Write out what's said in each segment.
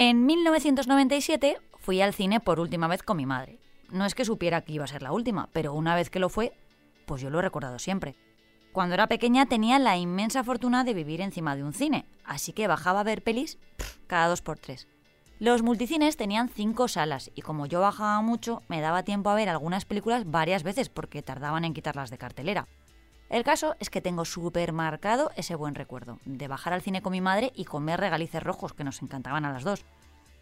En 1997 fui al cine por última vez con mi madre. No es que supiera que iba a ser la última, pero una vez que lo fue, pues yo lo he recordado siempre. Cuando era pequeña tenía la inmensa fortuna de vivir encima de un cine, así que bajaba a ver pelis cada dos por tres. Los multicines tenían cinco salas y como yo bajaba mucho, me daba tiempo a ver algunas películas varias veces porque tardaban en quitarlas de cartelera. El caso es que tengo súper marcado ese buen recuerdo, de bajar al cine con mi madre y comer regalices rojos que nos encantaban a las dos.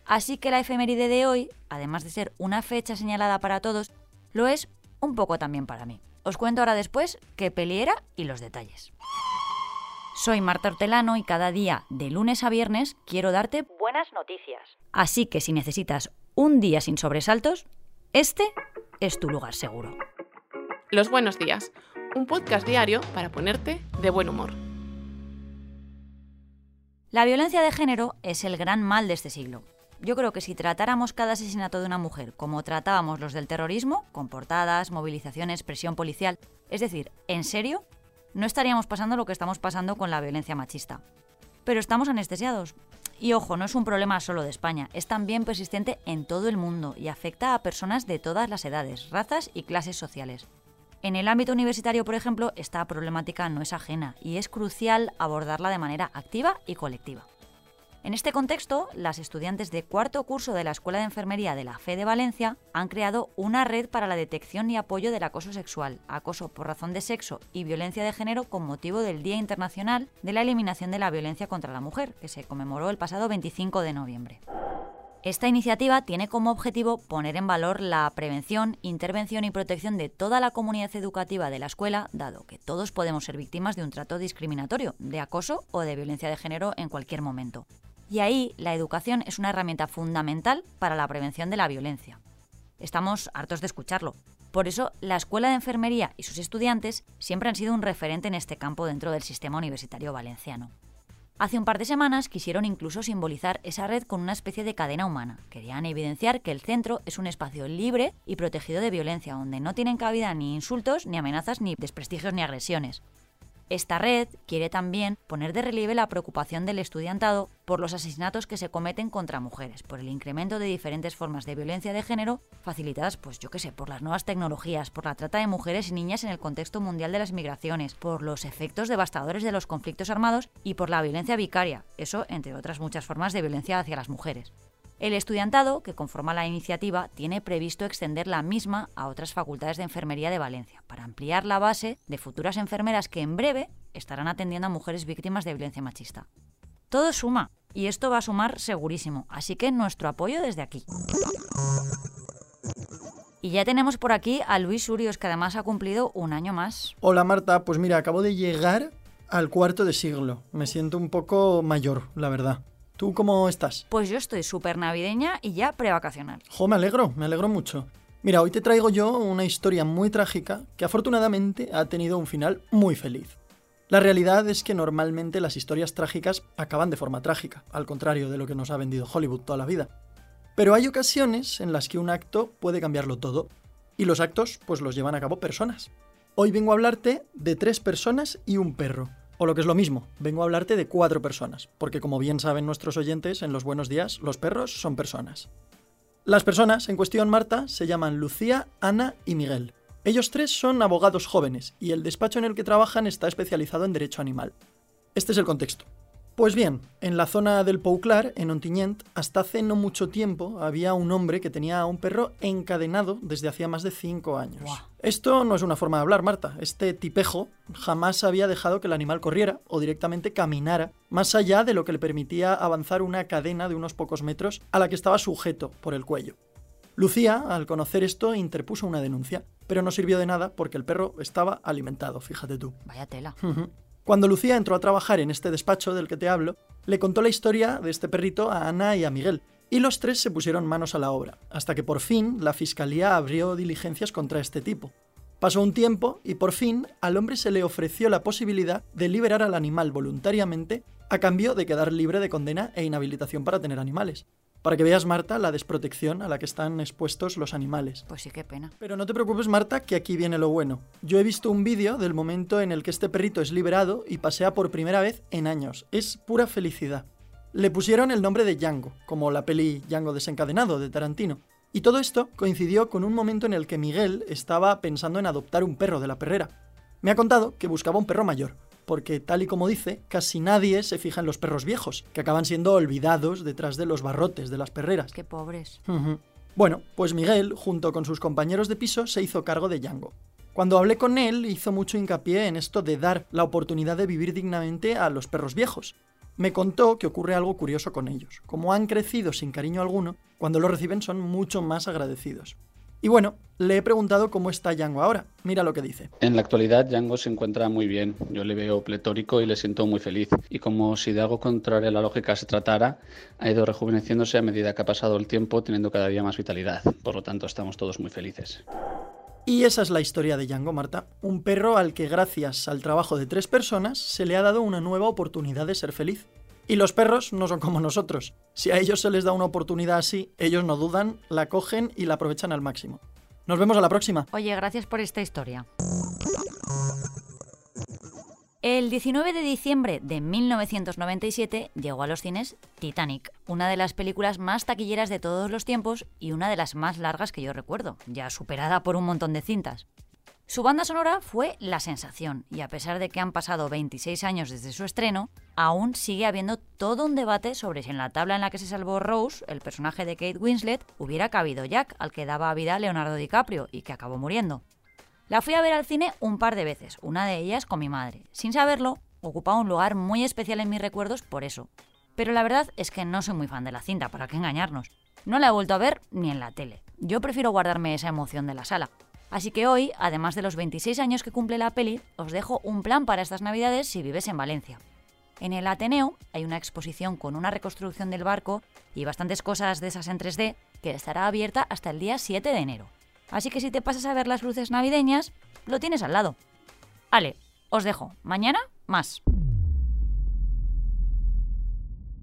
Así que la efeméride de hoy, además de ser una fecha señalada para todos, lo es un poco también para mí. Os cuento ahora después qué peli era y los detalles. Soy Marta Hortelano y cada día, de lunes a viernes, quiero darte buenas noticias. Así que si necesitas un día sin sobresaltos, este es tu lugar seguro. Los buenos días un podcast diario para ponerte de buen humor. La violencia de género es el gran mal de este siglo. Yo creo que si tratáramos cada asesinato de una mujer como tratábamos los del terrorismo, con portadas, movilizaciones, presión policial, es decir, en serio, no estaríamos pasando lo que estamos pasando con la violencia machista. Pero estamos anestesiados. Y ojo, no es un problema solo de España, es también persistente en todo el mundo y afecta a personas de todas las edades, razas y clases sociales. En el ámbito universitario, por ejemplo, esta problemática no es ajena y es crucial abordarla de manera activa y colectiva. En este contexto, las estudiantes de cuarto curso de la Escuela de Enfermería de la FE de Valencia han creado una red para la detección y apoyo del acoso sexual, acoso por razón de sexo y violencia de género con motivo del Día Internacional de la Eliminación de la Violencia contra la Mujer, que se conmemoró el pasado 25 de noviembre. Esta iniciativa tiene como objetivo poner en valor la prevención, intervención y protección de toda la comunidad educativa de la escuela, dado que todos podemos ser víctimas de un trato discriminatorio, de acoso o de violencia de género en cualquier momento. Y ahí la educación es una herramienta fundamental para la prevención de la violencia. Estamos hartos de escucharlo. Por eso, la Escuela de Enfermería y sus estudiantes siempre han sido un referente en este campo dentro del sistema universitario valenciano. Hace un par de semanas quisieron incluso simbolizar esa red con una especie de cadena humana. Querían evidenciar que el centro es un espacio libre y protegido de violencia, donde no tienen cabida ni insultos, ni amenazas, ni desprestigios, ni agresiones. Esta red quiere también poner de relieve la preocupación del estudiantado por los asesinatos que se cometen contra mujeres, por el incremento de diferentes formas de violencia de género facilitadas, pues yo qué sé, por las nuevas tecnologías, por la trata de mujeres y niñas en el contexto mundial de las migraciones, por los efectos devastadores de los conflictos armados y por la violencia vicaria, eso entre otras muchas formas de violencia hacia las mujeres. El estudiantado, que conforma la iniciativa, tiene previsto extender la misma a otras facultades de enfermería de Valencia, para ampliar la base de futuras enfermeras que en breve estarán atendiendo a mujeres víctimas de violencia machista. Todo suma, y esto va a sumar segurísimo, así que nuestro apoyo desde aquí. Y ya tenemos por aquí a Luis Urios, que además ha cumplido un año más. Hola Marta, pues mira, acabo de llegar al cuarto de siglo. Me siento un poco mayor, la verdad. ¿Tú cómo estás? Pues yo estoy súper navideña y ya prevacacional. Jo, me alegro, me alegro mucho. Mira, hoy te traigo yo una historia muy trágica que afortunadamente ha tenido un final muy feliz. La realidad es que normalmente las historias trágicas acaban de forma trágica, al contrario de lo que nos ha vendido Hollywood toda la vida. Pero hay ocasiones en las que un acto puede cambiarlo todo, y los actos pues los llevan a cabo personas. Hoy vengo a hablarte de tres personas y un perro, o lo que es lo mismo, vengo a hablarte de cuatro personas, porque como bien saben nuestros oyentes, en los buenos días los perros son personas. Las personas en cuestión, Marta, se llaman Lucía, Ana y Miguel. Ellos tres son abogados jóvenes y el despacho en el que trabajan está especializado en derecho animal. Este es el contexto. Pues bien, en la zona del Pouclar, en Ontinyent, hasta hace no mucho tiempo había un hombre que tenía a un perro encadenado desde hacía más de cinco años. Esto no es una forma de hablar, Marta. Este tipejo jamás había dejado que el animal corriera o directamente caminara más allá de lo que le permitía avanzar una cadena de unos pocos metros a la que estaba sujeto por el cuello. Lucía, al conocer esto, interpuso una denuncia, pero no sirvió de nada porque el perro estaba alimentado, fíjate tú. Vaya tela. Cuando Lucía entró a trabajar en este despacho del que te hablo, le contó la historia de este perrito a Ana y a Miguel, y los tres se pusieron manos a la obra, hasta que por fin la fiscalía abrió diligencias contra este tipo. Pasó un tiempo y por fin al hombre se le ofreció la posibilidad de liberar al animal voluntariamente a cambio de quedar libre de condena e inhabilitación para tener animales. Para que veas, Marta, la desprotección a la que están expuestos los animales. Pues sí, qué pena. Pero no te preocupes, Marta, que aquí viene lo bueno. Yo he visto un vídeo del momento en el que este perrito es liberado y pasea por primera vez en años. Es pura felicidad. Le pusieron el nombre de Django, como la peli Django desencadenado de Tarantino. Y todo esto coincidió con un momento en el que Miguel estaba pensando en adoptar un perro de la perrera. Me ha contado que buscaba un perro mayor, porque tal y como dice, casi nadie se fija en los perros viejos, que acaban siendo olvidados detrás de los barrotes de las perreras. Qué pobres. Bueno, pues Miguel, junto con sus compañeros de piso, se hizo cargo de Django. Cuando hablé con él, hizo mucho hincapié en esto de dar la oportunidad de vivir dignamente a los perros viejos. Me contó que ocurre algo curioso con ellos. Como han crecido sin cariño alguno, cuando lo reciben son mucho más agradecidos. Y bueno, le he preguntado cómo está Django ahora. Mira lo que dice. En la actualidad, Django se encuentra muy bien. Yo le veo pletórico y le siento muy feliz. Y como si de algo contrario a la lógica se tratara, ha ido rejuveneciéndose a medida que ha pasado el tiempo, teniendo cada día más vitalidad. Por lo tanto, estamos todos muy felices. Y esa es la historia de Django, Marta. Un perro al que gracias al trabajo de tres personas se le ha dado una nueva oportunidad de ser feliz. Y los perros no son como nosotros. Si a ellos se les da una oportunidad así, ellos no dudan, la cogen y la aprovechan al máximo. Nos vemos a la próxima. Oye, gracias por esta historia. El 19 de diciembre de 1997 llegó a los cines Titanic, una de las películas más taquilleras de todos los tiempos y una de las más largas que yo recuerdo, ya superada por un montón de cintas. Su banda sonora fue la sensación, y a pesar de que han pasado 26 años desde su estreno, aún sigue habiendo todo un debate sobre si en la tabla en la que se salvó Rose, el personaje de Kate Winslet, hubiera cabido Jack, al que daba vida Leonardo DiCaprio y que acabó muriendo. La fui a ver al cine un par de veces, una de ellas con mi madre. Sin saberlo, ocupaba un lugar muy especial en mis recuerdos por eso. Pero la verdad es que no soy muy fan de la cinta, para qué engañarnos. No la he vuelto a ver ni en la tele. Yo prefiero guardarme esa emoción de la sala. Así que hoy, además de los 26 años que cumple la peli, os dejo un plan para estas navidades si vives en Valencia. En el Ateneo hay una exposición con una reconstrucción del barco y bastantes cosas de esas en 3D que estará abierta hasta el día 7 de enero. Así que si te pasas a ver las luces navideñas, lo tienes al lado. Ale, os dejo. Mañana, más.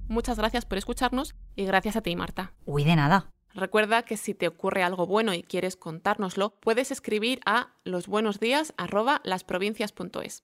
Muchas gracias por escucharnos y gracias a ti, Marta. Uy, de nada. Recuerda que si te ocurre algo bueno y quieres contárnoslo, puedes escribir a losbuenosdías@lasprovincias.es.